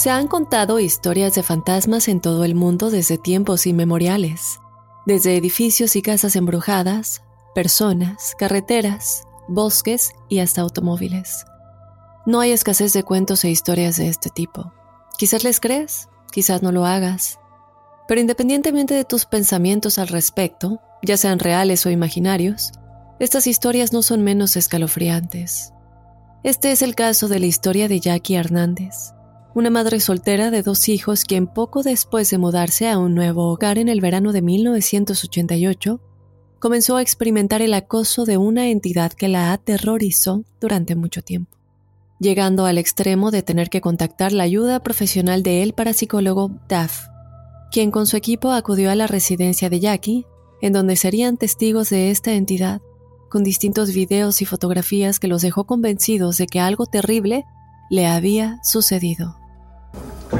Se han contado historias de fantasmas en todo el mundo desde tiempos inmemoriales, desde edificios y casas embrujadas, personas, carreteras, bosques y hasta automóviles. No hay escasez de cuentos e historias de este tipo. Quizás les crees, quizás no lo hagas. Pero independientemente de tus pensamientos al respecto, ya sean reales o imaginarios, estas historias no son menos escalofriantes. Este es el caso de la historia de Jackie Hernández, una madre soltera de dos hijos quien poco después de mudarse a un nuevo hogar en el verano de 1988, comenzó a experimentar el acoso de una entidad que la aterrorizó durante mucho tiempo, llegando al extremo de tener que contactar la ayuda profesional de él parapsicólogo Duff, quien con su equipo acudió a la residencia de Jackie, en donde serían testigos de esta entidad, con distintos videos y fotografías que los dejó convencidos de que algo terrible le había sucedido.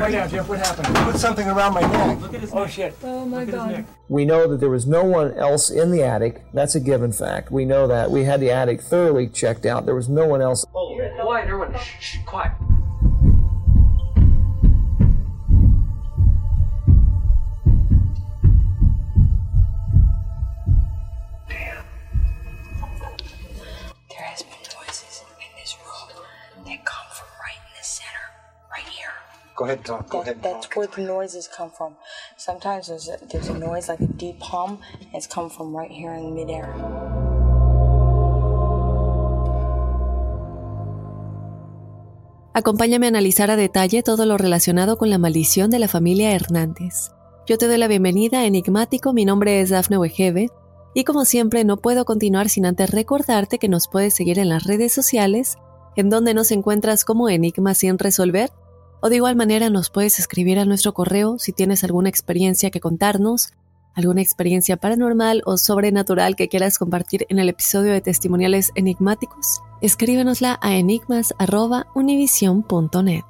Right now, Jeff, what happened? Put something around my neck. Look at his oh, neck. shit. Oh, my Look God. We know that there was no one else in the attic. That's a given fact. We know that. We had the attic thoroughly checked out. There was no one else. Oh, quiet, everyone. Shh, shh, quiet. Go ahead and talk. Go ahead That, and that's talk. where the noises come from. Sometimes there's a, there's a noise like a deep hum, and it's come from right here in midair. Acompáñame a analizar a detalle todo lo relacionado con la maldición de la familia Hernández. Yo te doy la bienvenida a Enigmático, mi nombre es Dafne Wegebe, y como siempre no puedo continuar sin antes recordarte que nos puedes seguir en las redes sociales, en donde nos encuentras como Enigma sin resolver, o de igual manera nos puedes escribir a nuestro correo si tienes alguna experiencia que contarnos, alguna experiencia paranormal o sobrenatural que quieras compartir en el episodio de testimoniales enigmáticos, escríbenosla a enigmas.univision.net.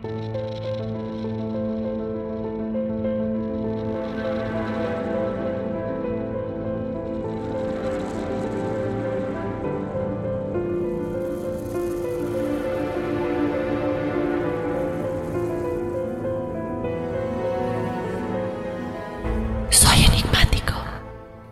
Soy enigmático.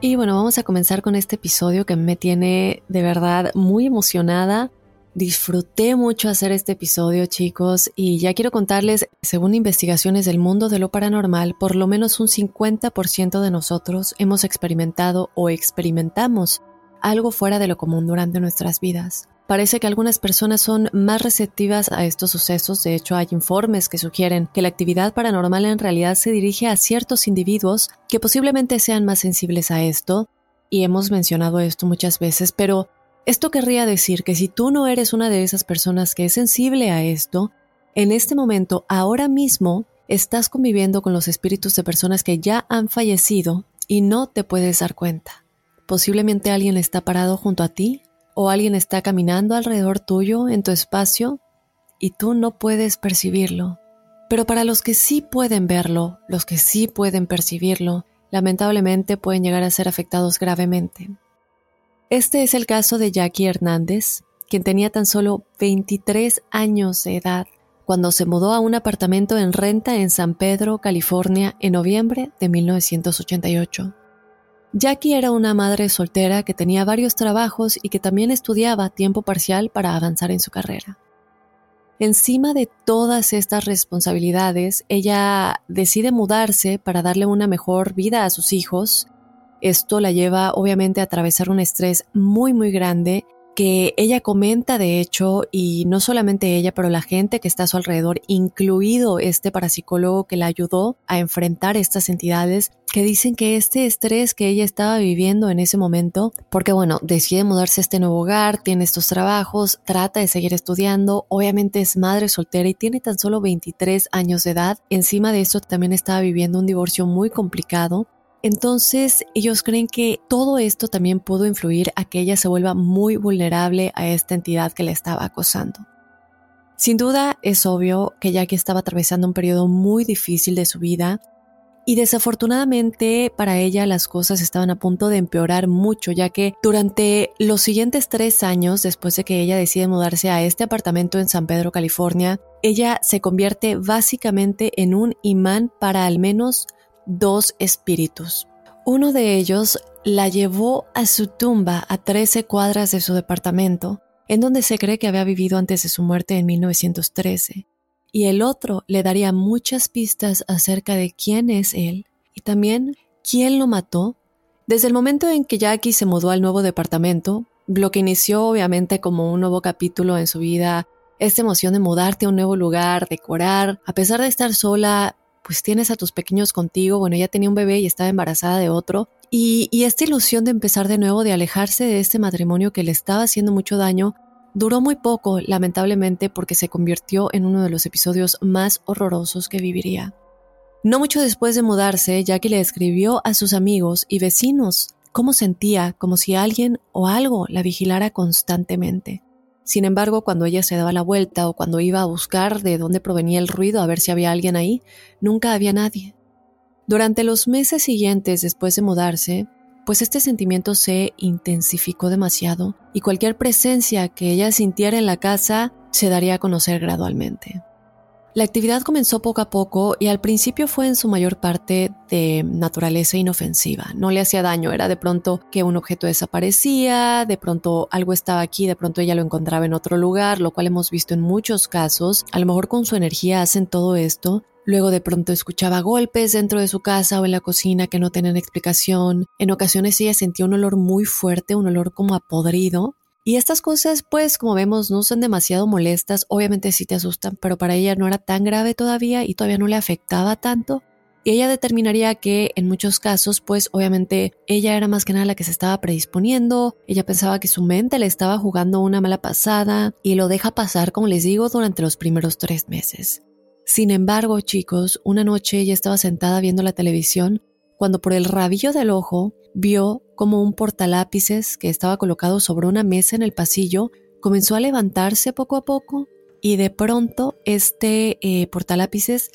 Y bueno, vamos a comenzar con este episodio que me tiene de verdad muy emocionada. Disfruté mucho hacer este episodio, chicos, y ya quiero contarles, según investigaciones del mundo de lo paranormal, por lo menos un 50% de nosotros hemos experimentado o experimentamos algo fuera de lo común durante nuestras vidas. Parece que algunas personas son más receptivas a estos sucesos, de hecho hay informes que sugieren que la actividad paranormal en realidad se dirige a ciertos individuos que posiblemente sean más sensibles a esto, y hemos mencionado esto muchas veces, pero esto querría decir que si tú no eres una de esas personas que es sensible a esto, en este momento, ahora mismo, estás conviviendo con los espíritus de personas que ya han fallecido y no te puedes dar cuenta. Posiblemente alguien está parado junto a ti o alguien está caminando alrededor tuyo en tu espacio y tú no puedes percibirlo. Pero para los que sí pueden verlo, los que sí pueden percibirlo, lamentablemente pueden llegar a ser afectados gravemente. Este es el caso de Jackie Hernández, quien tenía tan solo 23 años de edad cuando se mudó a un apartamento en renta en San Pedro, California, en noviembre de 1988. Jackie era una madre soltera que tenía varios trabajos y que también estudiaba tiempo parcial para avanzar en su carrera. Encima de todas estas responsabilidades, ella decide mudarse para darle una mejor vida a sus hijos. Esto la lleva obviamente a atravesar un estrés muy muy grande que ella comenta de hecho, y no solamente ella, pero la gente que está a su alrededor, incluido este parapsicólogo que la ayudó a enfrentar estas entidades, que dicen que este estrés que ella estaba viviendo en ese momento, porque bueno, decide mudarse a este nuevo hogar, tiene estos trabajos, trata de seguir estudiando, obviamente es madre soltera y tiene tan solo 23 años de edad, encima de eso también estaba viviendo un divorcio muy complicado, entonces ellos creen que todo esto también pudo influir a que ella se vuelva muy vulnerable a esta entidad que le estaba acosando. Sin duda es obvio que Jackie estaba atravesando un periodo muy difícil de su vida y desafortunadamente para ella las cosas estaban a punto de empeorar mucho, ya que durante los siguientes tres años, después de que ella decide mudarse a este apartamento en San Pedro, California, ella se convierte básicamente en un imán para al menos dos espíritus. Uno de ellos la llevó a su tumba a 13 cuadras de su departamento, en donde se cree que había vivido antes de su muerte en 1913, y el otro le daría muchas pistas acerca de quién es él y también quién lo mató. Desde el momento en que Jackie se mudó al nuevo departamento, lo que inició obviamente como un nuevo capítulo en su vida esta emoción de mudarte a un nuevo lugar, decorar, a pesar de estar sola, pues tienes a tus pequeños contigo, bueno, ella tenía un bebé y estaba embarazada de otro, y, esta ilusión de empezar de nuevo, de alejarse de este matrimonio que le estaba haciendo mucho daño, duró muy poco, lamentablemente, porque se convirtió en uno de los episodios más horrorosos que viviría. No mucho después de mudarse, Jackie le escribió a sus amigos y vecinos cómo sentía, como si alguien o algo la vigilara constantemente. Sin embargo, cuando ella se daba la vuelta o cuando iba a buscar de dónde provenía el ruido a ver si había alguien ahí, nunca había nadie. Durante los meses siguientes después de mudarse, pues este sentimiento se intensificó demasiado y cualquier presencia que ella sintiera en la casa se daría a conocer gradualmente. La actividad comenzó poco a poco y al principio fue en su mayor parte de naturaleza inofensiva. No le hacía daño, era de pronto que un objeto desaparecía, de pronto algo estaba aquí, de pronto ella lo encontraba en otro lugar, lo cual hemos visto en muchos casos. A lo mejor con su energía hacen todo esto. Luego de pronto escuchaba golpes dentro de su casa o en la cocina que no tenían explicación. En ocasiones ella sentía un olor muy fuerte, un olor como a podrido y estas cosas, pues, como vemos, no son demasiado molestas. Obviamente sí te asustan, pero para ella no era tan grave todavía y todavía no le afectaba tanto. Y ella determinaría que en muchos casos, pues obviamente ella era más que nada la que se estaba predisponiendo, ella pensaba que su mente le estaba jugando una mala pasada y lo deja pasar, como les digo, durante los primeros tres meses. Sin embargo, chicos, una noche ella estaba sentada viendo la televisión cuando por el rabillo del ojo vio como un portalápices que estaba colocado sobre una mesa en el pasillo comenzó a levantarse poco a poco y de pronto este eh, portalápices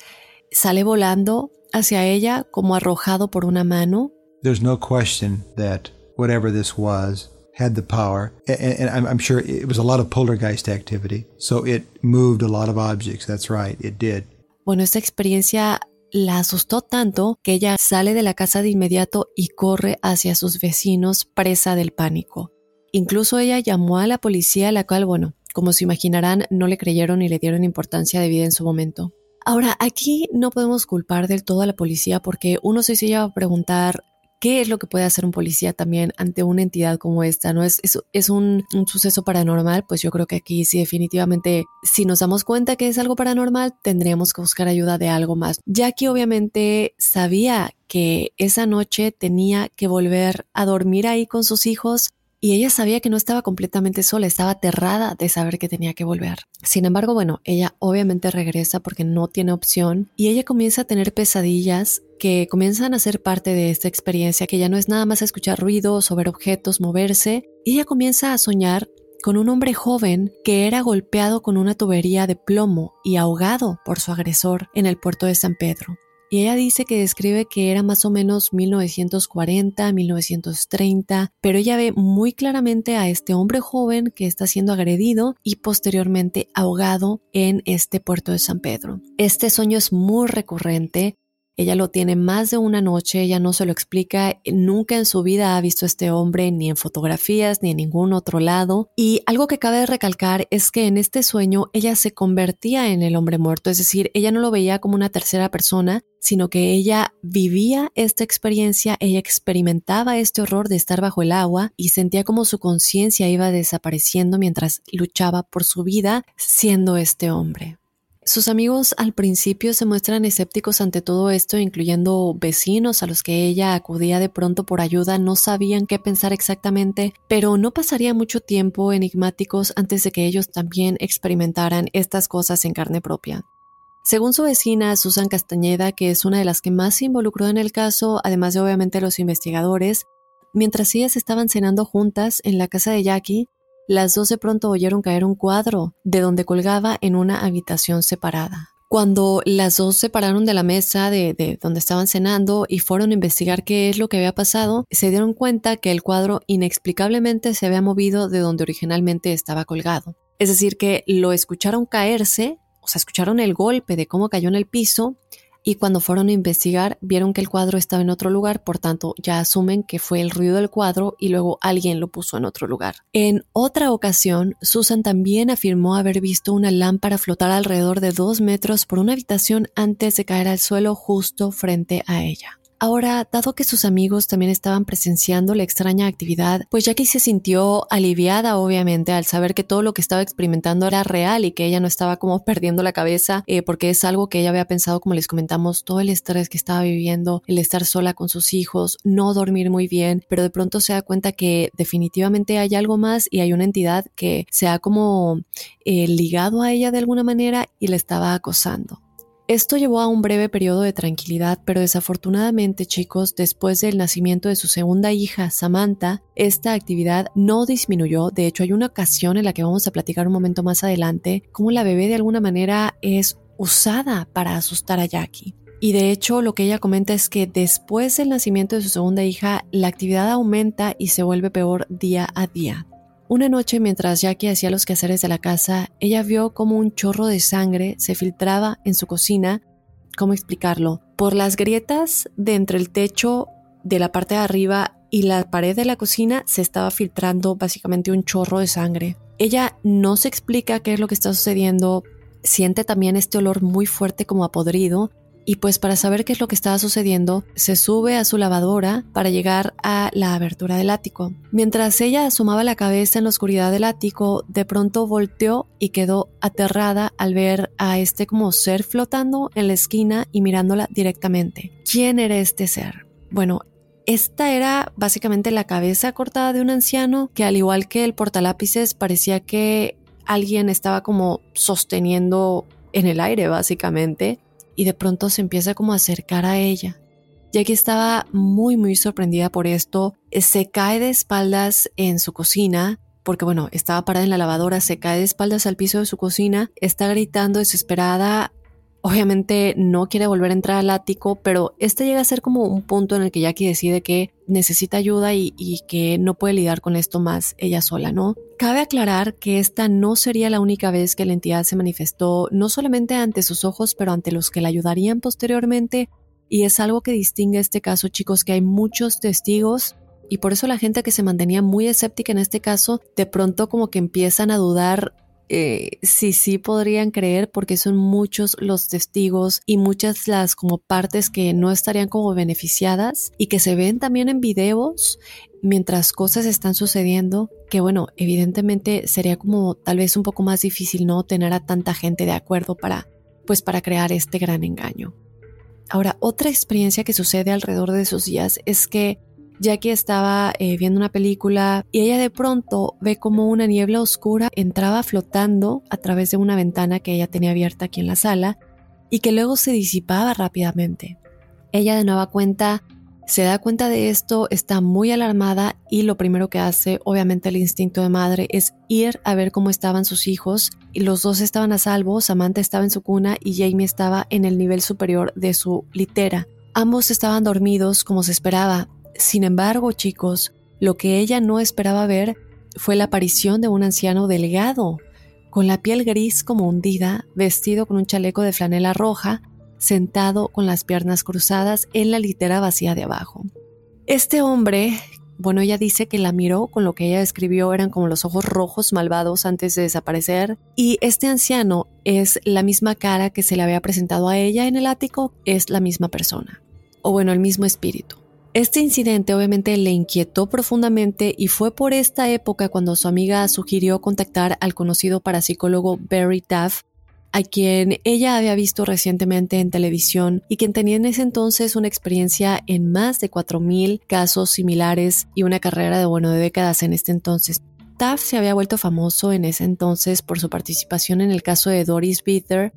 sale volando hacia ella como arrojado por una mano. There's no question that whatever this was had the power, and, I'm, I'm sure it was a lot of poltergeist activity, so it moved a lot of objects. That's right, it did. Bueno, esta experiencia la asustó tanto que ella sale de la casa de inmediato y corre hacia sus vecinos presa del pánico. Incluso ella llamó a la policía, la cual, bueno, como se imaginarán, no le creyeron ni le dieron importancia debida en su momento. Ahora, aquí no podemos culpar del todo a la policía porque uno se iba a preguntar qué es lo que puede hacer un policía también ante una entidad como esta, ¿no? Es, es, un, un, suceso paranormal, pues yo creo que aquí sí definitivamente, si nos damos cuenta que es algo paranormal, tendríamos que buscar ayuda de algo más. Jackie obviamente sabía que esa noche tenía que volver a dormir ahí con sus hijos y ella sabía que no estaba completamente sola, estaba aterrada de saber que tenía que volver. Sin embargo, bueno, ella obviamente regresa porque no tiene opción y ella comienza a tener pesadillas que comienzan a ser parte de esta experiencia, que ya no es nada más escuchar ruidos o ver objetos moverse, y ella comienza a soñar con un hombre joven que era golpeado con una tubería de plomo y ahogado por su agresor en el puerto de San Pedro y ella dice que describe que era más o menos 1940, 1930, pero ella ve muy claramente a este hombre joven que está siendo agredido y posteriormente ahogado en este puerto de San Pedro. Este sueño es muy recurrente, ella lo tiene más de una noche, ella no se lo explica, nunca en su vida ha visto a este hombre ni en fotografías ni en ningún otro lado. Y algo que cabe recalcar es que en este sueño ella se convertía en el hombre muerto, es decir, ella no lo veía como una tercera persona, sino que ella vivía esta experiencia, ella experimentaba este horror de estar bajo el agua y sentía como su conciencia iba desapareciendo mientras luchaba por su vida siendo este hombre. Sus amigos al principio se muestran escépticos ante todo esto, incluyendo vecinos a los que ella acudía de pronto por ayuda, no sabían qué pensar exactamente, pero no pasaría mucho tiempo enigmáticos antes de que ellos también experimentaran estas cosas en carne propia. Según su vecina Susan Castañeda, que es una de las que más se involucró en el caso, además de obviamente los investigadores, mientras ellas estaban cenando juntas en la casa de Jackie, las dos de pronto oyeron caer un cuadro de donde colgaba en una habitación separada. Cuando las dos se pararon de la mesa de, de, donde estaban cenando y fueron a investigar qué es lo que había pasado, se dieron cuenta que el cuadro inexplicablemente se había movido de donde originalmente estaba colgado. Es decir, que lo escucharon caerse, o sea, escucharon el golpe de cómo cayó en el piso y cuando fueron a investigar vieron que el cuadro estaba en otro lugar, por tanto ya asumen que fue el ruido del cuadro y luego alguien lo puso en otro lugar. En otra ocasión, Susan también afirmó haber visto una lámpara flotar alrededor de dos metros por una habitación antes de caer al suelo justo frente a ella. Ahora, dado que sus amigos también estaban presenciando la extraña actividad, pues Jackie se sintió aliviada obviamente al saber que todo lo que estaba experimentando era real y que ella no estaba como perdiendo la cabeza eh, porque es algo que ella había pensado, como les comentamos, todo el estrés que estaba viviendo, el estar sola con sus hijos, no dormir muy bien, pero de pronto se da cuenta que definitivamente hay algo más y hay una entidad que se ha como eh, ligado a ella de alguna manera y le estaba acosando. Esto llevó a un breve periodo de tranquilidad, pero desafortunadamente, chicos, después del nacimiento de su segunda hija, Samantha, esta actividad no disminuyó. De hecho, hay una ocasión en la que vamos a platicar un momento más adelante, cómo la bebé de alguna manera es usada para asustar a Jackie. Y de hecho, lo que ella comenta es que después del nacimiento de su segunda hija, la actividad aumenta y se vuelve peor día a día. Una noche mientras Jackie hacía los quehaceres de la casa, ella vio como un chorro de sangre se filtraba en su cocina. ¿Cómo explicarlo? Por las grietas de entre el techo de la parte de arriba y la pared de la cocina se estaba filtrando básicamente un chorro de sangre. Ella no se explica qué es lo que está sucediendo, siente también este olor muy fuerte como a podrido y pues para saber qué es lo que estaba sucediendo, se sube a su lavadora para llegar a la abertura del ático. Mientras ella asomaba la cabeza en la oscuridad del ático, de pronto volteó y quedó aterrada al ver a este como ser flotando en la esquina y mirándola directamente. ¿Quién era este ser? Bueno, esta era básicamente la cabeza cortada de un anciano que al igual que el portalápices parecía que alguien estaba como sosteniendo en el aire básicamente y de pronto se empieza como a acercar a ella. Jackie estaba muy muy sorprendida por esto, se cae de espaldas en su cocina, porque bueno, estaba parada en la lavadora, se cae de espaldas al piso de su cocina, está gritando desesperada, Obviamente no quiere volver a entrar al ático, pero este llega a ser como un punto en el que Jackie decide que necesita ayuda y, que no puede lidiar con esto más ella sola, ¿no? Cabe aclarar que esta no sería la única vez que la entidad se manifestó, no solamente ante sus ojos, pero ante los que la ayudarían posteriormente. Y es algo que distingue este caso, chicos, que hay muchos testigos y por eso la gente que se mantenía muy escéptica en este caso, de pronto como que empiezan a dudar eh, sí, sí podrían creer porque son muchos los testigos y muchas las como partes que no estarían como beneficiadas y que se ven también en videos mientras cosas están sucediendo que bueno, evidentemente sería como tal vez un poco más difícil no tener a tanta gente de acuerdo para pues para crear este gran engaño. Ahora, otra experiencia que sucede alrededor de esos días es que Jackie estaba eh, viendo una película y ella de pronto ve como una niebla oscura entraba flotando a través de una ventana que ella tenía abierta aquí en la sala y que luego se disipaba rápidamente. Ella de nueva cuenta se da cuenta de esto, está muy alarmada y lo primero que hace, obviamente el instinto de madre, es ir a ver cómo estaban sus hijos y los dos estaban a salvo, Samantha estaba en su cuna y Jamie estaba en el nivel superior de su litera. Ambos estaban dormidos como se esperaba sin embargo, chicos, lo que ella no esperaba ver fue la aparición de un anciano delgado, con la piel gris como hundida, vestido con un chaleco de flanela roja, sentado con las piernas cruzadas en la litera vacía de abajo. Este hombre, bueno, ella dice que la miró con lo que ella describió eran como los ojos rojos malvados antes de desaparecer, y este anciano es la misma cara que se le había presentado a ella en el ático, es la misma persona, o bueno, el mismo espíritu. Este incidente obviamente le inquietó profundamente y fue por esta época cuando su amiga sugirió contactar al conocido parapsicólogo Barry Taff, a quien ella había visto recientemente en televisión y quien tenía en ese entonces una experiencia en más de 4.000 casos similares y una carrera de bueno de décadas en este entonces. Taff se había vuelto famoso en ese entonces por su participación en el caso de Doris Bither,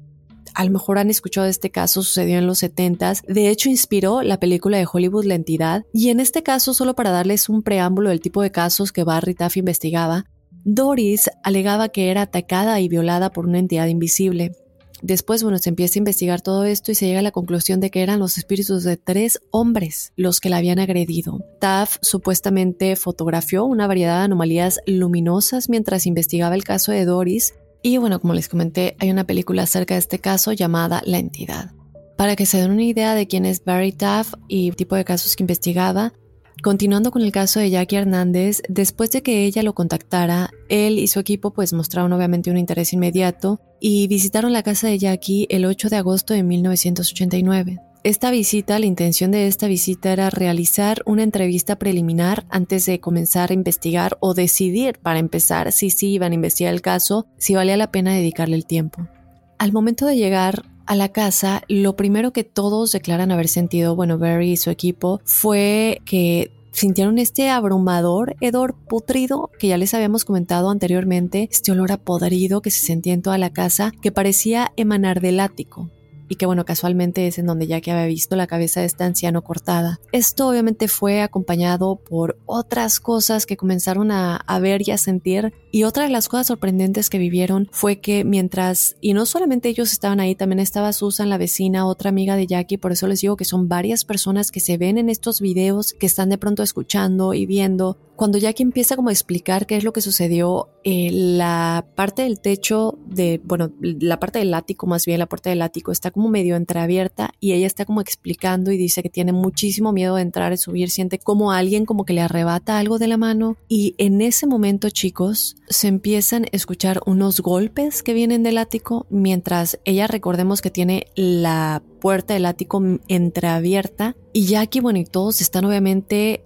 a lo mejor han escuchado este caso, sucedió en los 70s. De hecho, inspiró la película de Hollywood La Entidad. Y en este caso, solo para darles un preámbulo del tipo de casos que Barry Taff investigaba, Doris alegaba que era atacada y violada por una entidad invisible. Después, bueno, se empieza a investigar todo esto y se llega a la conclusión de que eran los espíritus de tres hombres los que la habían agredido. Taff supuestamente fotografió una variedad de anomalías luminosas mientras investigaba el caso de Doris y bueno, como les comenté, hay una película acerca de este caso llamada La entidad. Para que se den una idea de quién es Barry Taff y el tipo de casos que investigaba, continuando con el caso de Jackie Hernández, después de que ella lo contactara, él y su equipo pues mostraron obviamente un interés inmediato y visitaron la casa de Jackie el 8 de agosto de 1989. Esta visita, la intención de esta visita era realizar una entrevista preliminar antes de comenzar a investigar o decidir para empezar si sí iban a investigar el caso, si valía la pena dedicarle el tiempo. Al momento de llegar a la casa, lo primero que todos declaran haber sentido, bueno, Barry y su equipo, fue que sintieron este abrumador hedor putrido que ya les habíamos comentado anteriormente, este olor a podrido que se sentía en toda la casa que parecía emanar del ático y que bueno, casualmente es en donde ya que había visto la cabeza de este anciano cortada. Esto obviamente fue acompañado por otras cosas que comenzaron a, a, ver y a sentir y otra de las cosas sorprendentes que vivieron fue que mientras, y no solamente ellos estaban ahí, también estaba Susan, la vecina, otra amiga de Jackie, por eso les digo que son varias personas que se ven en estos videos, que están de pronto escuchando y viendo cuando Jackie empieza como a explicar qué es lo que sucedió, eh, la parte del techo de, bueno, la parte del ático, más bien la puerta del ático, está como medio entreabierta y ella está como explicando y dice que tiene muchísimo miedo de entrar y subir, siente como alguien como que le arrebata algo de la mano y en ese momento, chicos, se empiezan a escuchar unos golpes que vienen del ático mientras ella recordemos que tiene la puerta del ático entreabierta y Jackie, bueno, y todos están obviamente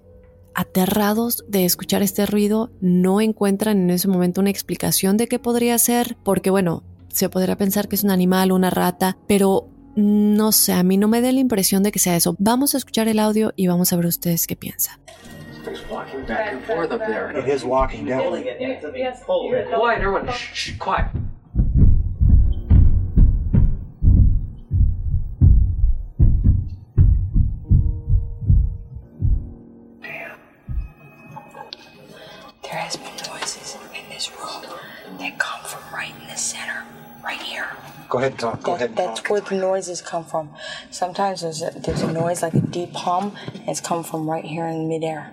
aterrados de escuchar este ruido, no encuentran en ese momento una explicación de qué podría ser, porque bueno, se podría pensar que es un animal, una rata, pero no sé, a mí no me da la impresión de que sea eso. Vamos a escuchar el audio y vamos a ver ustedes qué piensan. There has been noises in this room that come from right in the center, right here. Go ahead and talk. Go That- ahead and that's talk. where the noises come from. Sometimes there's a, there's a noise like a deep hum, and it's come from right here in midair.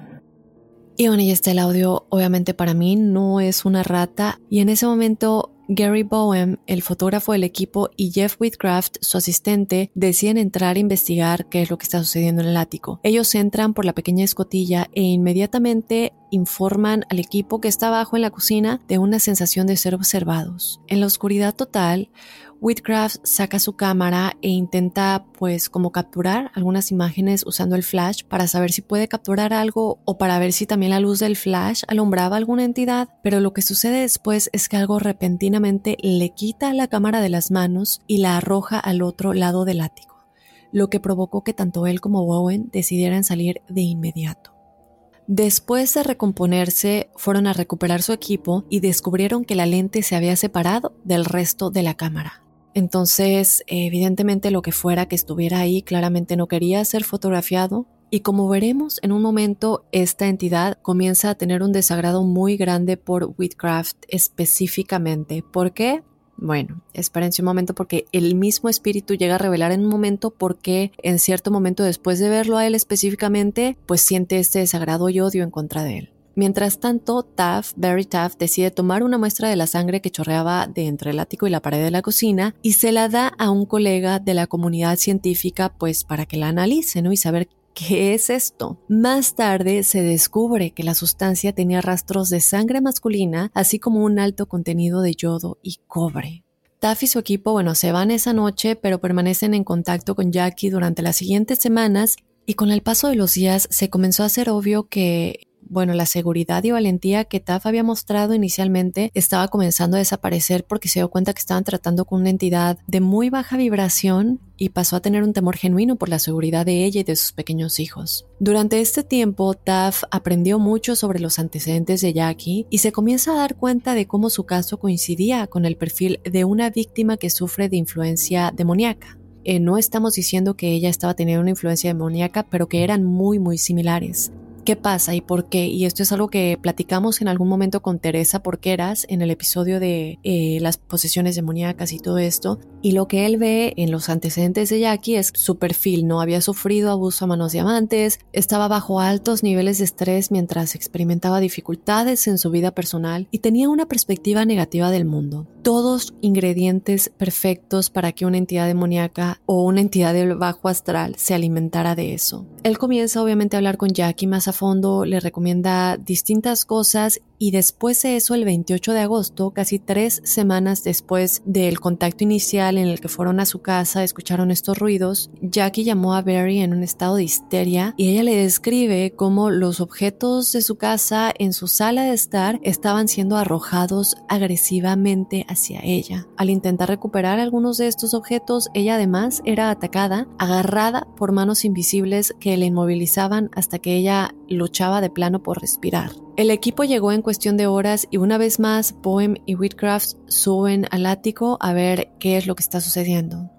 Y bueno, y este el audio, obviamente para mí no es una rata. Y en ese momento, Gary Bowen, el fotógrafo del equipo, y Jeff Whitcraft, su asistente, deciden entrar a investigar qué es lo que está sucediendo en el ático. Ellos entran por la pequeña escotilla e inmediatamente informan al equipo que está abajo en la cocina de una sensación de ser observados. En la oscuridad total, Whitcraft saca su cámara e intenta pues como capturar algunas imágenes usando el flash para saber si puede capturar algo o para ver si también la luz del flash alumbraba alguna entidad, pero lo que sucede después es que algo repentinamente le quita la cámara de las manos y la arroja al otro lado del ático, lo que provocó que tanto él como Bowen decidieran salir de inmediato. Después de recomponerse, fueron a recuperar su equipo y descubrieron que la lente se había separado del resto de la cámara. Entonces, evidentemente lo que fuera que estuviera ahí claramente no quería ser fotografiado y como veremos en un momento, esta entidad comienza a tener un desagrado muy grande por Whitcraft específicamente. ¿Por qué? Bueno, espérense un momento porque el mismo espíritu llega a revelar en un momento por qué en cierto momento después de verlo a él específicamente, pues siente este desagrado y odio en contra de él. Mientras tanto, Taff, Barry Taff, decide tomar una muestra de la sangre que chorreaba de entre el ático y la pared de la cocina y se la da a un colega de la comunidad científica pues para que la analice ¿no? y saber ¿Qué es esto? Más tarde se descubre que la sustancia tenía rastros de sangre masculina, así como un alto contenido de yodo y cobre. Taff y su equipo, bueno, se van esa noche, pero permanecen en contacto con Jackie durante las siguientes semanas y con el paso de los días se comenzó a hacer obvio que bueno, la seguridad y valentía que Taff había mostrado inicialmente estaba comenzando a desaparecer porque se dio cuenta que estaban tratando con una entidad de muy baja vibración y pasó a tener un temor genuino por la seguridad de ella y de sus pequeños hijos. Durante este tiempo, Taff aprendió mucho sobre los antecedentes de Jackie y se comienza a dar cuenta de cómo su caso coincidía con el perfil de una víctima que sufre de influencia demoníaca. Eh, no estamos diciendo que ella estaba teniendo una influencia demoníaca, pero que eran muy, muy similares. ¿Qué pasa y por qué? Y esto es algo que platicamos en algún momento con Teresa Porqueras en el episodio de eh, las posesiones demoníacas y todo esto. Y lo que él ve en los antecedentes de Jackie es su perfil. No había sufrido abuso a manos de amantes, estaba bajo altos niveles de estrés mientras experimentaba dificultades en su vida personal y tenía una perspectiva negativa del mundo. Todos ingredientes perfectos para que una entidad demoníaca o una entidad del bajo astral se alimentara de eso. Él comienza obviamente a hablar con Jackie más a fondo, le recomienda distintas cosas y después de eso, el 28 de agosto, casi tres semanas después del contacto inicial en el que fueron a su casa, escucharon estos ruidos, Jackie llamó a Barry en un estado de histeria y ella le describe cómo los objetos de su casa en su sala de estar estaban siendo arrojados agresivamente hacia ella. Al intentar recuperar algunos de estos objetos, ella además era atacada, agarrada por manos invisibles que le inmovilizaban hasta que ella luchaba de plano por respirar. El equipo llegó en cuestión de horas y una vez más Poem y Whitcraft suben al ático a ver qué es lo que está sucediendo.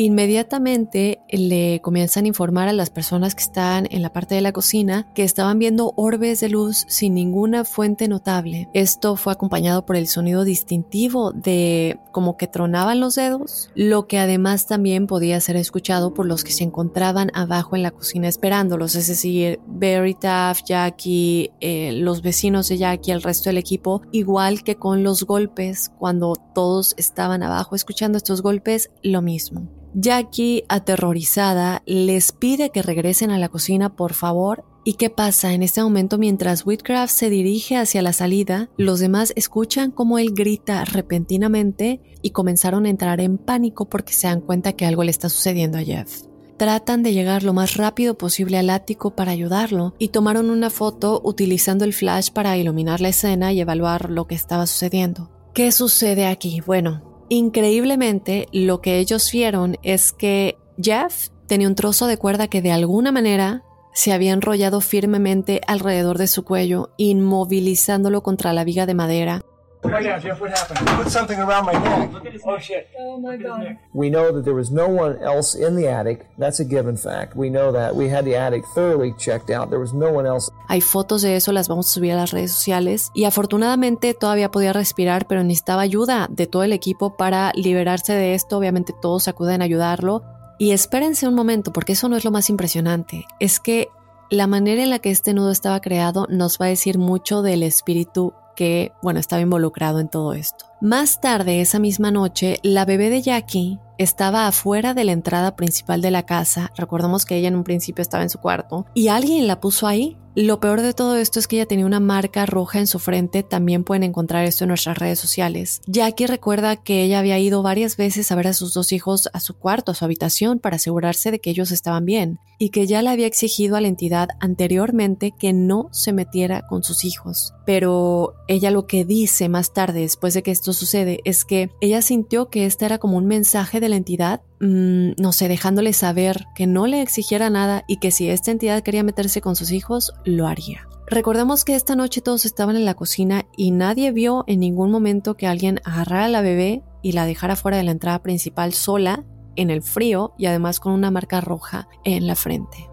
Inmediatamente le comienzan a informar a las personas que están en la parte de la cocina que estaban viendo orbes de luz sin ninguna fuente notable. Esto fue acompañado por el sonido distintivo de como que tronaban los dedos, lo que además también podía ser escuchado por los que se encontraban abajo en la cocina esperándolos, es decir, Barry Taff, Jackie, eh, los vecinos de Jackie, el resto del equipo, igual que con los golpes, cuando todos estaban abajo escuchando estos golpes, lo mismo. Jackie, aterrorizada, les pide que regresen a la cocina, por favor. ¿Y qué pasa? En este momento, mientras Whitcraft se dirige hacia la salida, los demás escuchan cómo él grita repentinamente y comenzaron a entrar en pánico porque se dan cuenta que algo le está sucediendo a Jeff. Tratan de llegar lo más rápido posible al ático para ayudarlo y tomaron una foto utilizando el flash para iluminar la escena y evaluar lo que estaba sucediendo. ¿Qué sucede aquí? Bueno, Increíblemente, lo que ellos vieron es que Jeff tenía un trozo de cuerda que de alguna manera se había enrollado firmemente alrededor de su cuello, inmovilizándolo contra la viga de madera Oh Jeff, what happened? Put something around my neck. Look at his oh shit. Oh my god. We know that there was no one else in the attic. That's a given fact. We know that. We had the attic thoroughly checked out. There was no one else. Hay fotos de eso, las vamos a subir a las redes sociales. Y afortunadamente todavía podía respirar, pero necesitaba ayuda de todo el equipo para liberarse de esto. Obviamente todos acuden a ayudarlo. Y espérense un momento, porque eso no es lo más impresionante. Es que la manera en la que este nudo estaba creado nos va a decir mucho del espíritu que, bueno, estaba involucrado en todo esto. Más tarde, esa misma noche, la bebé de Jackie estaba afuera de la entrada principal de la casa. Recordamos que ella en un principio estaba en su cuarto y alguien la puso ahí lo peor de todo esto es que ella tenía una marca roja en su frente, también pueden encontrar esto en nuestras redes sociales. Jackie recuerda que ella había ido varias veces a ver a sus dos hijos a su cuarto, a su habitación, para asegurarse de que ellos estaban bien, y que ya le había exigido a la entidad anteriormente que no se metiera con sus hijos. Pero ella lo que dice más tarde, después de que sucede, es que ella sintió que este era como un mensaje de la entidad Mm, no sé, dejándole saber que no le exigiera nada y que si esta entidad quería meterse con sus hijos, lo haría. Recordemos que esta noche todos estaban en la cocina y nadie vio en ningún momento que alguien agarrara a la bebé y la dejara fuera de la entrada principal sola, en el frío y además con una marca roja en la frente.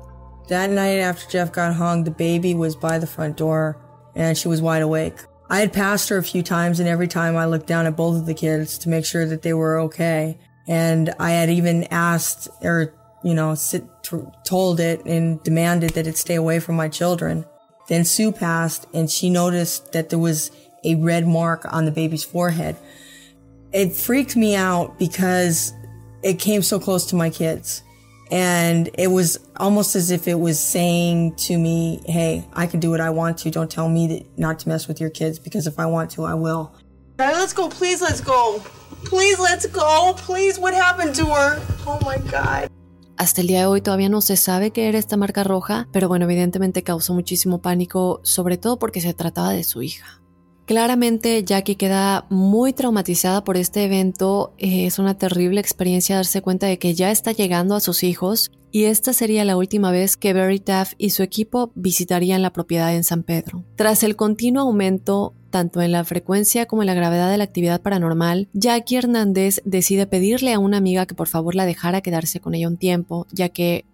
That night after Jeff got hung, the baby was by the front door and she was wide awake. I had passed her a few times and every time I looked down at both of the kids to make sure that they were okay. And I had even asked or, you know, sit, told it and demanded that it stay away from my children. Then Sue passed and she noticed that there was a red mark on the baby's forehead. It freaked me out because it came so close to my kids. And it was almost as if it was saying to me, Hey, I can do what I want to. Don't tell me that not to mess with your kids because if I want to, I will. All right, let's go. Please, let's go. Please, let's go. Please, what happened to her? Oh my God. Hasta el día de hoy todavía no se sabe qué era esta marca roja, pero bueno, evidentemente causó muchísimo pánico, sobre todo porque se trataba de su hija. Claramente Jackie queda muy traumatizada por este evento, eh, es una terrible experiencia darse cuenta de que ya está llegando a sus hijos y esta sería la última vez que Barry Taff y su equipo visitarían la propiedad en San Pedro. Tras el continuo aumento tanto en la frecuencia como en la gravedad de la actividad paranormal, Jackie Hernández decide pedirle a una amiga que por favor la dejara quedarse con ella un tiempo, ya que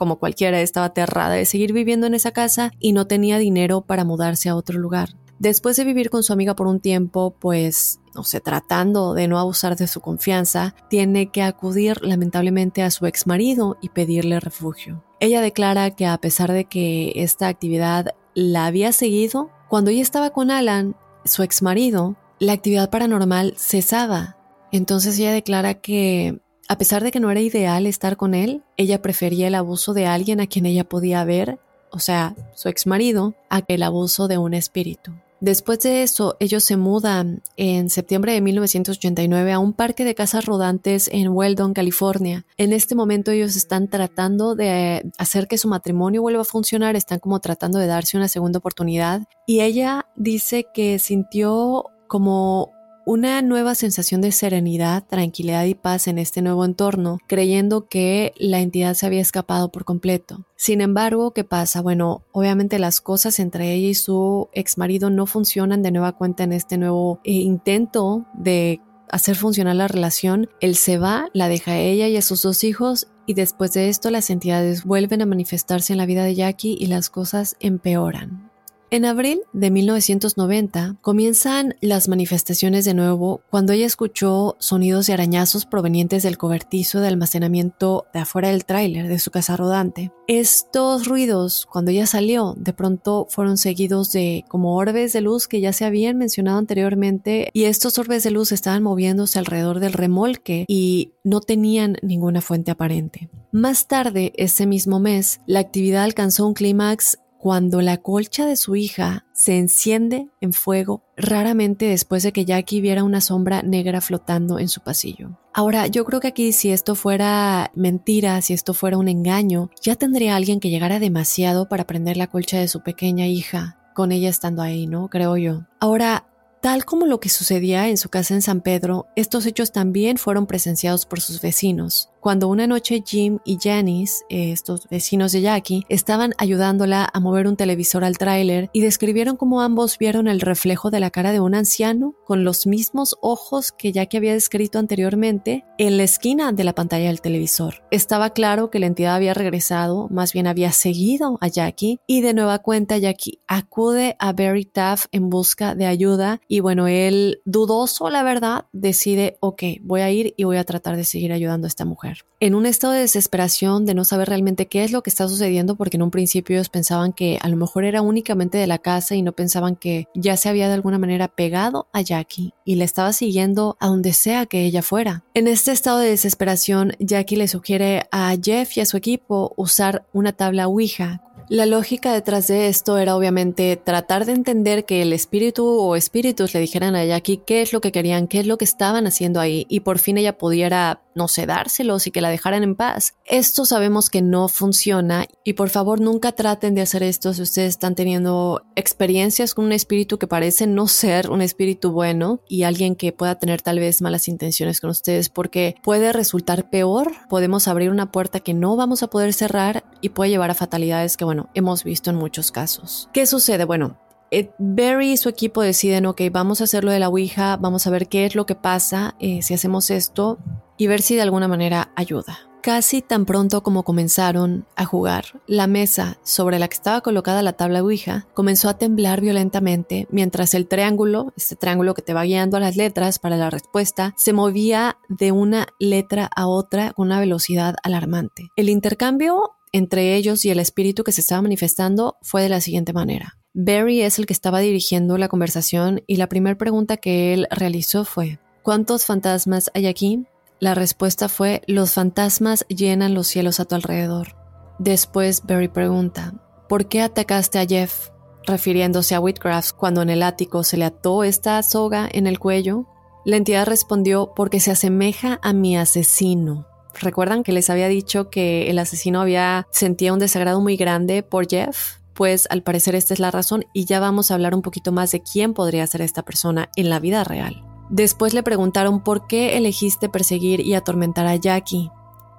como cualquiera, estaba aterrada de seguir viviendo en esa casa y no tenía dinero para mudarse a otro lugar. Después de vivir con su amiga por un tiempo, pues, no sé, tratando de no abusar de su confianza, tiene que acudir lamentablemente a su ex marido y pedirle refugio. Ella declara que a pesar de que esta actividad la había seguido, cuando ella estaba con Alan, su ex marido, la actividad paranormal cesaba. Entonces ella declara que a pesar de que no era ideal estar con él, ella prefería el abuso de alguien a quien ella podía ver o sea, su ex marido, a el abuso de un espíritu. Después de eso, ellos se mudan en septiembre de 1989 a un parque de casas rodantes en Weldon, California. En este momento ellos están tratando de hacer que su matrimonio vuelva a funcionar, están como tratando de darse una segunda oportunidad y ella dice que sintió como una nueva sensación de serenidad, tranquilidad y paz en este nuevo entorno, creyendo que la entidad se había escapado por completo. Sin embargo, ¿qué pasa? Bueno, obviamente las cosas entre ella y su ex marido no funcionan de nueva cuenta en este nuevo eh, intento de hacer funcionar la relación. Él se va, la deja a ella y a sus dos hijos y después de esto las entidades vuelven a manifestarse en la vida de Jackie y las cosas empeoran. En abril de 1990 comienzan las manifestaciones de nuevo cuando ella escuchó sonidos de arañazos provenientes del cobertizo de almacenamiento de afuera del tráiler de su casa rodante. Estos ruidos, cuando ella salió, de pronto fueron seguidos de como orbes de luz que ya se habían mencionado anteriormente y estos orbes de luz estaban moviéndose alrededor del remolque y no tenían ninguna fuente aparente. Más tarde, ese mismo mes, la actividad alcanzó un clímax cuando la colcha de su hija se enciende en fuego raramente después de que Jackie viera una sombra negra flotando en su pasillo. Ahora, yo creo que aquí si esto fuera mentira, si esto fuera un engaño, ya tendría alguien que llegara demasiado para prender la colcha de su pequeña hija, con ella estando ahí, ¿no? Creo yo. Ahora, Tal como lo que sucedía en su casa en San Pedro, estos hechos también fueron presenciados por sus vecinos. Cuando una noche Jim y Janice, eh, estos vecinos de Jackie, estaban ayudándola a mover un televisor al tráiler y describieron cómo ambos vieron el reflejo de la cara de un anciano con los mismos ojos que Jackie había descrito anteriormente en la esquina de la pantalla del televisor. Estaba claro que la entidad había regresado, más bien había seguido a Jackie y de nueva cuenta Jackie acude a Barry Taff en busca de ayuda y bueno, él dudoso la verdad decide, ok, voy a ir y voy a tratar de seguir ayudando a esta mujer. En un estado de desesperación, de no saber realmente qué es lo que está sucediendo, porque en un principio ellos pensaban que a lo mejor era únicamente de la casa y no pensaban que ya se había de alguna manera pegado a Jackie y le estaba siguiendo a donde sea que ella fuera. En este estado de desesperación, Jackie le sugiere a Jeff y a su equipo usar una tabla Ouija la lógica detrás de esto era obviamente tratar de entender que el espíritu o espíritus le dijeran a Jackie qué es lo que querían, qué es lo que estaban haciendo ahí y por fin ella pudiera, no sé, dárselos y que la dejaran en paz. Esto sabemos que no funciona y por favor nunca traten de hacer esto si ustedes están teniendo experiencias con un espíritu que parece no ser un espíritu bueno y alguien que pueda tener tal vez malas intenciones con ustedes porque puede resultar peor, podemos abrir una puerta que no vamos a poder cerrar y puede llevar a fatalidades que bueno, hemos visto en muchos casos. ¿Qué sucede? Bueno, eh, Barry y su equipo deciden, ok, vamos a hacerlo de la Ouija, vamos a ver qué es lo que pasa eh, si hacemos esto y ver si de alguna manera ayuda. Casi tan pronto como comenzaron a jugar, la mesa sobre la que estaba colocada la tabla Ouija comenzó a temblar violentamente mientras el triángulo, este triángulo que te va guiando a las letras para la respuesta, se movía de una letra a otra con una velocidad alarmante. El intercambio entre ellos y el espíritu que se estaba manifestando fue de la siguiente manera. Barry es el que estaba dirigiendo la conversación y la primera pregunta que él realizó fue, ¿cuántos fantasmas hay aquí? La respuesta fue, los fantasmas llenan los cielos a tu alrededor. Después Barry pregunta, ¿por qué atacaste a Jeff? refiriéndose a Whitcraft cuando en el ático se le ató esta soga en el cuello. La entidad respondió, porque se asemeja a mi asesino. ¿Recuerdan que les había dicho que el asesino había sentía un desagrado muy grande por Jeff? Pues al parecer esta es la razón y ya vamos a hablar un poquito más de quién podría ser esta persona en la vida real. Después le preguntaron por qué elegiste perseguir y atormentar a Jackie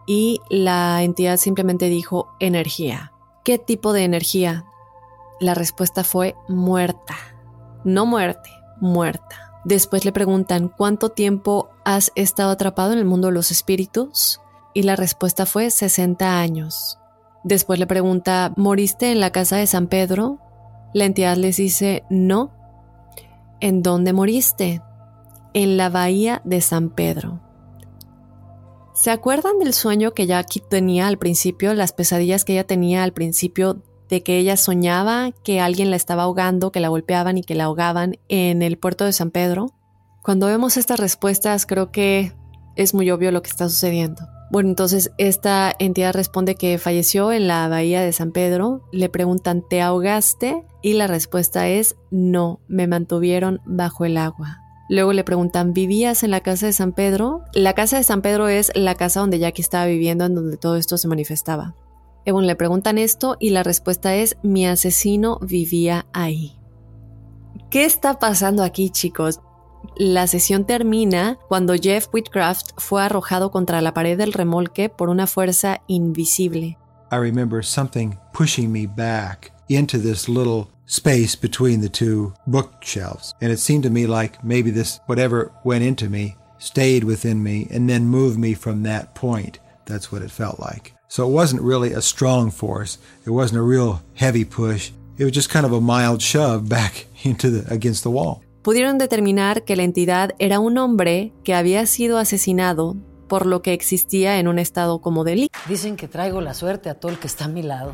y la entidad simplemente dijo energía. ¿Qué tipo de energía? La respuesta fue muerta. No muerte, muerta. Después le preguntan, ¿cuánto tiempo has estado atrapado en el mundo de los espíritus? Y la respuesta fue 60 años. Después le pregunta, ¿moriste en la casa de San Pedro? La entidad les dice, no. ¿En dónde moriste? En la bahía de San Pedro. ¿Se acuerdan del sueño que Jackie tenía al principio, las pesadillas que ella tenía al principio de que ella soñaba que alguien la estaba ahogando, que la golpeaban y que la ahogaban en el puerto de San Pedro? Cuando vemos estas respuestas creo que es muy obvio lo que está sucediendo. Bueno, entonces esta entidad responde que falleció en la bahía de San Pedro. Le preguntan, ¿te ahogaste? Y la respuesta es, no, me mantuvieron bajo el agua. Luego le preguntan, ¿vivías en la casa de San Pedro? La casa de San Pedro es la casa donde Jackie estaba viviendo, en donde todo esto se manifestaba. Bueno, le preguntan esto y la respuesta es, mi asesino vivía ahí. ¿Qué está pasando aquí, chicos? La sesión termina cuando Jeff Whitcraft fue arrojado contra la pared del remolque por una fuerza invisible. I remember something pushing me back into this little space between the two bookshelves. And it seemed to me like maybe this, whatever went into me, stayed within me and then moved me from that point. That's what it felt like. So it wasn't really a strong force. It wasn't a real heavy push. It was just kind of a mild shove back into the against the wall. Pudieron determinar que la entidad era un hombre que había sido asesinado por lo que existía en un estado como delito. Dicen que traigo la suerte a todo el que está a mi lado.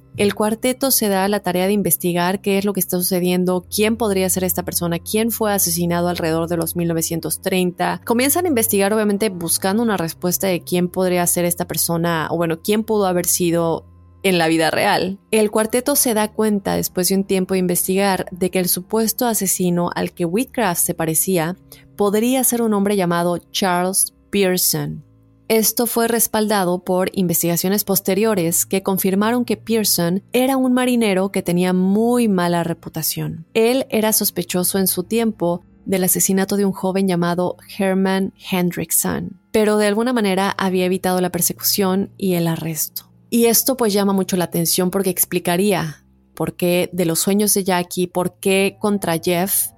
El cuarteto se da la tarea de investigar qué es lo que está sucediendo, quién podría ser esta persona, quién fue asesinado alrededor de los 1930. Comienzan a investigar obviamente buscando una respuesta de quién podría ser esta persona, o bueno, quién pudo haber sido en la vida real. El cuarteto se da cuenta después de un tiempo de investigar de que el supuesto asesino al que Whitcraft se parecía podría ser un hombre llamado Charles Pearson. Esto fue respaldado por investigaciones posteriores que confirmaron que Pearson era un marinero que tenía muy mala reputación. Él era sospechoso en su tiempo del asesinato de un joven llamado Herman Hendrickson, pero de alguna manera había evitado la persecución y el arresto. Y esto pues llama mucho la atención porque explicaría por qué de los sueños de Jackie, por qué contra Jeff.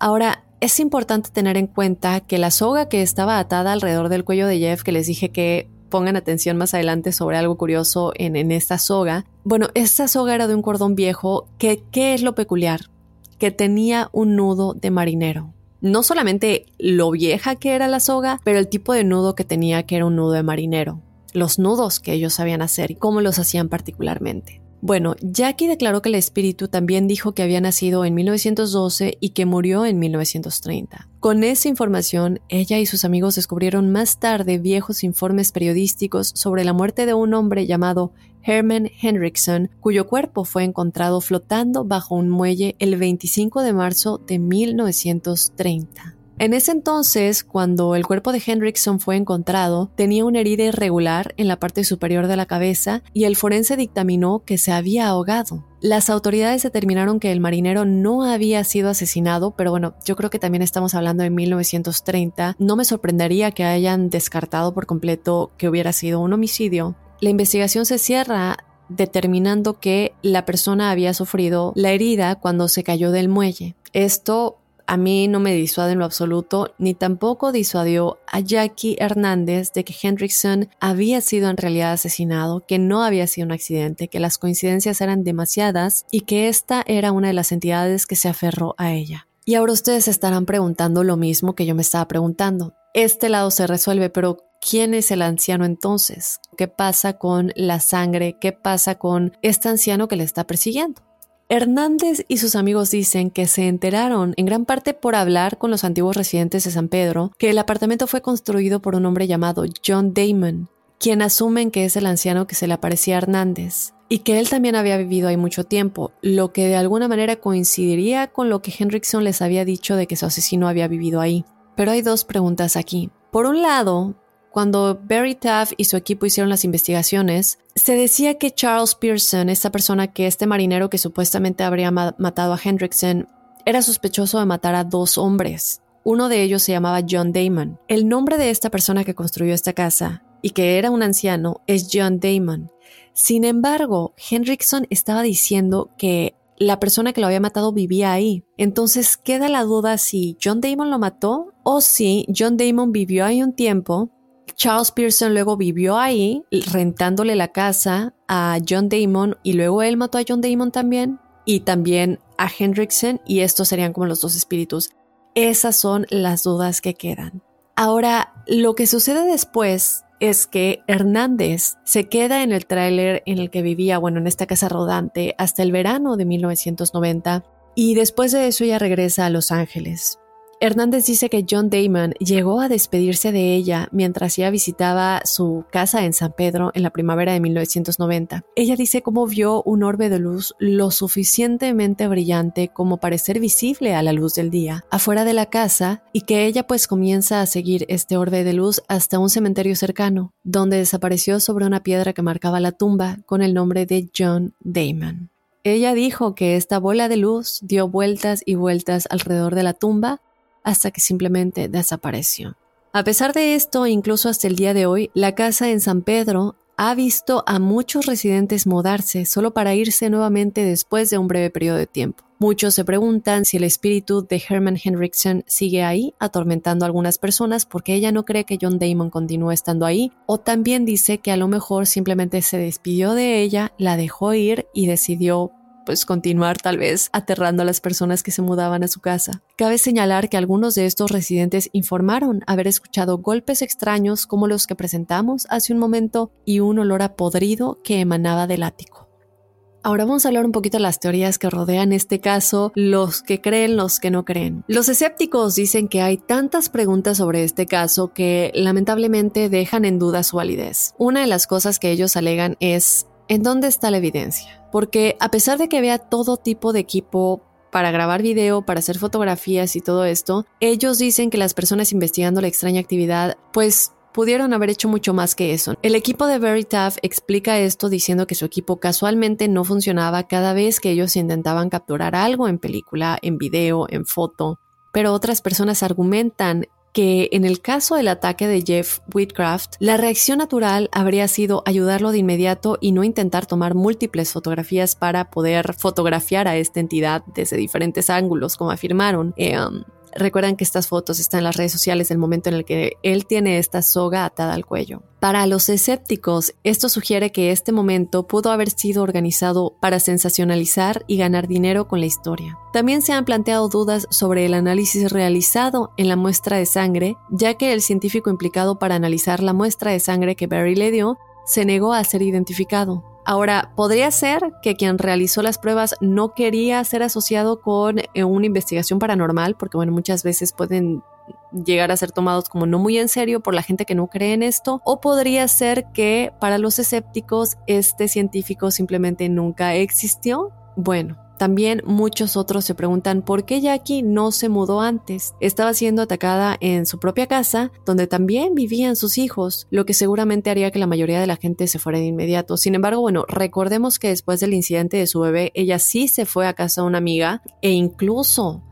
Ahora, es importante tener en cuenta que la soga que estaba atada alrededor del cuello de Jeff, que les dije que pongan atención más adelante sobre algo curioso en, esta soga, bueno, esta soga era de un cordón viejo que, ¿qué es lo peculiar? Que tenía un nudo de marinero. No solamente lo vieja que era la soga, pero el tipo de nudo que tenía que era un nudo de marinero. Los nudos que ellos sabían hacer y cómo los hacían particularmente. Bueno, Jackie declaró que el espíritu también dijo que había nacido en 1912 y que murió en 1930. Con esa información, ella y sus amigos descubrieron más tarde viejos informes periodísticos sobre la muerte de un hombre llamado Herman Henriksen, cuyo cuerpo fue encontrado flotando bajo un muelle el 25 de marzo de 1930. En ese entonces, cuando el cuerpo de Hendrickson fue encontrado, tenía una herida irregular en la parte superior de la cabeza y el forense dictaminó que se había ahogado. Las autoridades determinaron que el marinero no había sido asesinado, pero bueno, yo creo que también estamos hablando de 1930. No me sorprendería que hayan descartado por completo que hubiera sido un homicidio. La investigación se cierra determinando que la persona había sufrido la herida cuando se cayó del muelle. Esto a mí no me disuade en lo absoluto, ni tampoco disuadió a Jackie Hernández de que Hendrickson había sido en realidad asesinado, que no había sido un accidente, que las coincidencias eran demasiadas y que esta era una de las entidades que se aferró a ella. Y ahora ustedes estarán preguntando lo mismo que yo me estaba preguntando. Este lado se resuelve, pero ¿quién es el anciano entonces? ¿Qué pasa con la sangre? ¿Qué pasa con este anciano que le está persiguiendo? Hernández y sus amigos dicen que se enteraron, en gran parte por hablar con los antiguos residentes de San Pedro, que el apartamento fue construido por un hombre llamado John Damon, quien asumen que es el anciano que se le aparecía a Hernández, y que él también había vivido ahí mucho tiempo, lo que de alguna manera coincidiría con lo que Henriksen les había dicho de que su asesino había vivido ahí. Pero hay dos preguntas aquí. Por un lado, cuando Barry Taff y su equipo hicieron las investigaciones, se decía que Charles Pearson, esta persona que este marinero que supuestamente habría matado a Hendrickson, era sospechoso de matar a dos hombres. Uno de ellos se llamaba John Damon. El nombre de esta persona que construyó esta casa y que era un anciano es John Damon. Sin embargo, Hendrickson estaba diciendo que la persona que lo había matado vivía ahí. Entonces queda la duda si John Damon lo mató o si John Damon vivió ahí un tiempo Charles Pearson luego vivió ahí, rentándole la casa a John Damon y luego él mató a John Damon también y también a Hendrickson y estos serían como los dos espíritus. Esas son las dudas que quedan. Ahora, lo que sucede después es que Hernández se queda en el tráiler en el que vivía, bueno, en esta casa rodante, hasta el verano de 1990 y después de eso ella regresa a Los Ángeles. Hernández dice que John Damon llegó a despedirse de ella mientras ella visitaba su casa en San Pedro en la primavera de 1990. Ella dice cómo vio un orbe de luz lo suficientemente brillante como para ser visible a la luz del día afuera de la casa y que ella pues comienza a seguir este orbe de luz hasta un cementerio cercano, donde desapareció sobre una piedra que marcaba la tumba con el nombre de John Damon. Ella dijo que esta bola de luz dio vueltas y vueltas alrededor de la tumba hasta que simplemente desapareció. A pesar de esto, incluso hasta el día de hoy, la casa en San Pedro ha visto a muchos residentes mudarse solo para irse nuevamente después de un breve periodo de tiempo. Muchos se preguntan si el espíritu de Herman Henriksen sigue ahí, atormentando a algunas personas porque ella no cree que John Damon continúe estando ahí, o también dice que a lo mejor simplemente se despidió de ella, la dejó ir y decidió pues continuar tal vez aterrando a las personas que se mudaban a su casa. Cabe señalar que algunos de estos residentes informaron haber escuchado golpes extraños como los que presentamos hace un momento y un olor a podrido que emanaba del ático. Ahora vamos a hablar un poquito de las teorías que rodean este caso, los que creen, los que no creen. Los escépticos dicen que hay tantas preguntas sobre este caso que lamentablemente dejan en duda su validez. Una de las cosas que ellos alegan es ¿en dónde está la evidencia? porque a pesar de que vea todo tipo de equipo para grabar video, para hacer fotografías y todo esto, ellos dicen que las personas investigando la extraña actividad, pues pudieron haber hecho mucho más que eso. El equipo de Veritaf explica esto diciendo que su equipo casualmente no funcionaba cada vez que ellos intentaban capturar algo en película, en video, en foto. Pero otras personas argumentan que en el caso del ataque de Jeff Whitcraft, la reacción natural habría sido ayudarlo de inmediato y no intentar tomar múltiples fotografías para poder fotografiar a esta entidad desde diferentes ángulos, como afirmaron. Um, Recuerdan que estas fotos están en las redes sociales del momento en el que él tiene esta soga atada al cuello. Para los escépticos, esto sugiere que este momento pudo haber sido organizado para sensacionalizar y ganar dinero con la historia. También se han planteado dudas sobre el análisis realizado en la muestra de sangre, ya que el científico implicado para analizar la muestra de sangre que Barry le dio se negó a ser identificado. Ahora, podría ser que quien realizó las pruebas no quería ser asociado con eh, una investigación paranormal, porque bueno, muchas veces pueden llegar a ser tomados como no muy en serio por la gente que no cree en esto, o podría ser que para los escépticos este científico simplemente nunca existió. Bueno, también muchos otros se preguntan por qué Jackie no se mudó antes. Estaba siendo atacada en su propia casa, donde también vivían sus hijos, lo que seguramente haría que la mayoría de la gente se fuera de inmediato. Sin embargo, bueno, recordemos que después del incidente de su bebé, ella sí se fue a casa de una amiga e incluso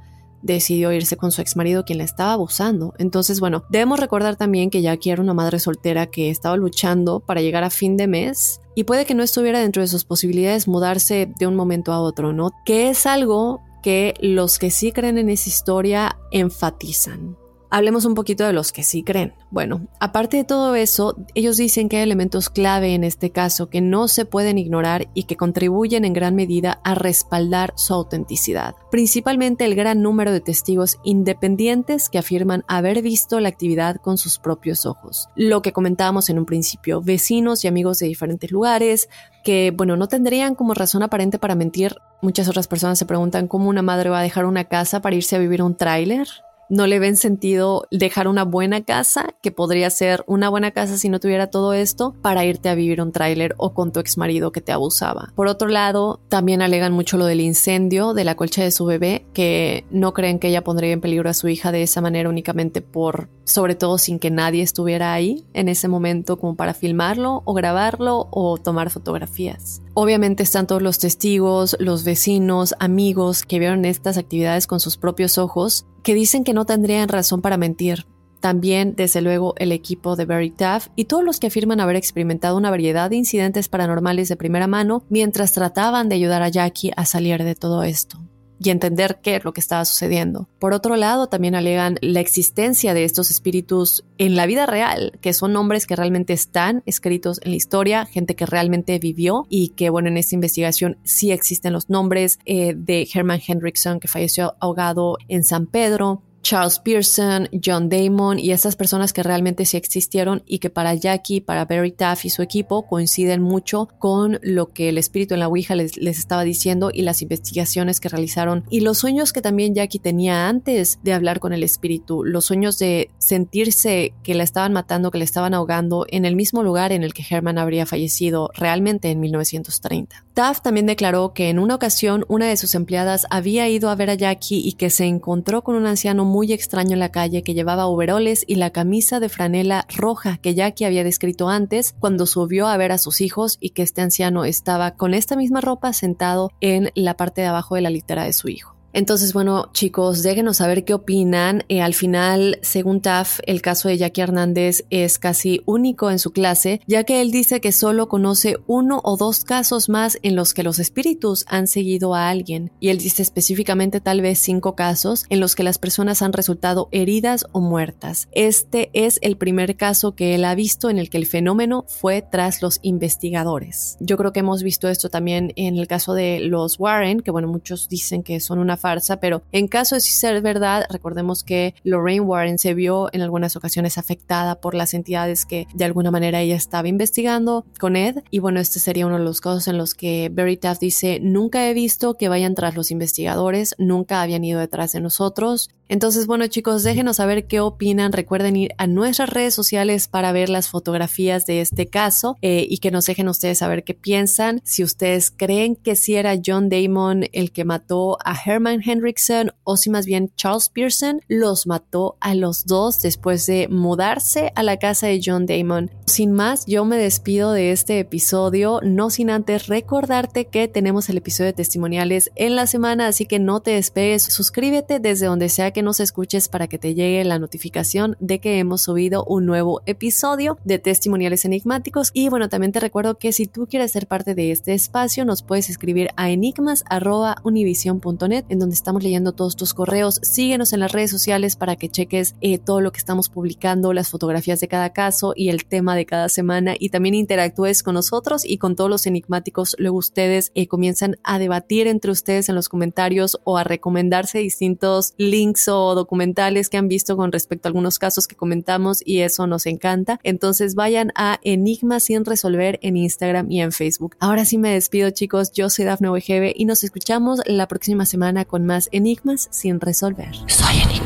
decidió irse con su ex marido quien la estaba abusando. Entonces, bueno, debemos recordar también que Jackie era una madre soltera que estaba luchando para llegar a fin de mes y puede que no estuviera dentro de sus posibilidades mudarse de un momento a otro, ¿no? Que es algo que los que sí creen en esa historia enfatizan. Hablemos un poquito de los que sí creen. Bueno, aparte de todo eso, ellos dicen que hay elementos clave en este caso que no se pueden ignorar y que contribuyen en gran medida a respaldar su autenticidad. Principalmente el gran número de testigos independientes que afirman haber visto la actividad con sus propios ojos. Lo que comentábamos en un principio, vecinos y amigos de diferentes lugares, que, bueno, no tendrían como razón aparente para mentir. Muchas otras personas se preguntan cómo una madre va a dejar una casa para irse a vivir un tráiler no le ven sentido dejar una buena casa, que podría ser una buena casa si no tuviera todo esto, para irte a vivir un tráiler o con tu ex marido que te abusaba. Por otro lado, también alegan mucho lo del incendio de la colcha de su bebé, que no creen que ella pondría en peligro a su hija de esa manera únicamente por, sobre todo sin que nadie estuviera ahí en ese momento como para filmarlo o grabarlo o tomar fotografías. Obviamente están todos los testigos, los vecinos, amigos que vieron estas actividades con sus propios ojos, que dicen que no tendrían razón para mentir. También, desde luego, el equipo de Very Tough y todos los que afirman haber experimentado una variedad de incidentes paranormales de primera mano mientras trataban de ayudar a Jackie a salir de todo esto. Y entender qué es lo que estaba sucediendo. Por otro lado, también alegan la existencia de estos espíritus en la vida real, que son nombres que realmente están escritos en la historia, gente que realmente vivió y que, bueno, en esta investigación sí existen los nombres eh, de Herman Hendrickson, que falleció ahogado en San Pedro, Charles Pearson, John Damon y esas personas que realmente sí existieron y que para Jackie, para Barry Taff y su equipo coinciden mucho con lo que el espíritu en la Ouija les, les, estaba diciendo y las investigaciones que realizaron y los sueños que también Jackie tenía antes de hablar con el espíritu, los sueños de sentirse que la estaban matando, que le estaban ahogando en el mismo lugar en el que Herman habría fallecido realmente en 1930. Taft también declaró que en una ocasión una de sus empleadas había ido a ver a Jackie y que se encontró con un anciano muy extraño en la calle que llevaba overoles y la camisa de franela roja que Jackie había descrito antes cuando subió a ver a sus hijos y que este anciano estaba con esta misma ropa sentado en la parte de abajo de la litera de su hijo. Entonces, bueno, chicos, déjenos saber qué opinan. Eh, al final, según TAF, el caso de Jackie Hernández es casi único en su clase, ya que él dice que solo conoce uno o dos casos más en los que los espíritus han seguido a alguien. Y él dice específicamente tal vez cinco casos en los que las personas han resultado heridas o muertas. Este es el primer caso que él ha visto en el que el fenómeno fue tras los investigadores. Yo creo que hemos visto esto también en el caso de los Warren, que bueno, muchos dicen que son una pero en caso de ser verdad, recordemos que Lorraine Warren se vio en algunas ocasiones afectada por las entidades que de alguna manera ella estaba investigando con Ed. Y bueno, este sería uno de los casos en los que Barry Taft dice, nunca he visto que vayan tras los investigadores, nunca habían ido detrás de nosotros. Entonces, bueno chicos, déjenos saber qué opinan. Recuerden ir a nuestras redes sociales para ver las fotografías de este caso eh, y que nos dejen ustedes saber qué piensan. Si ustedes creen que si era John Damon el que mató a Herman Hendrickson o si más bien Charles Pearson los mató a los dos después de mudarse a la casa de John Damon. Sin más, yo me despido de este episodio, no sin antes recordarte que tenemos el episodio de testimoniales en la semana, así que no te despegues, suscríbete desde donde sea que nos escuches para que te llegue la notificación de que hemos subido un nuevo episodio de testimoniales enigmáticos. Y bueno, también te recuerdo que si tú quieres ser parte de este espacio, nos puedes escribir a enigmas.univision.net, en donde estamos leyendo todos tus correos. Síguenos en las redes sociales para que cheques eh, todo lo que estamos publicando, las fotografías de cada caso y el tema de cada semana. Y también interactúes con nosotros y con todos los enigmáticos. Luego ustedes eh, comienzan a debatir entre ustedes en los comentarios o a recomendarse distintos links o documentales que han visto con respecto a algunos casos que comentamos y eso nos encanta. Entonces vayan a Enigmas sin resolver en Instagram y en Facebook. Ahora sí me despido chicos, yo soy Dafne Wegebe y nos escuchamos la próxima semana con más Enigmas sin resolver. Soy enigmático.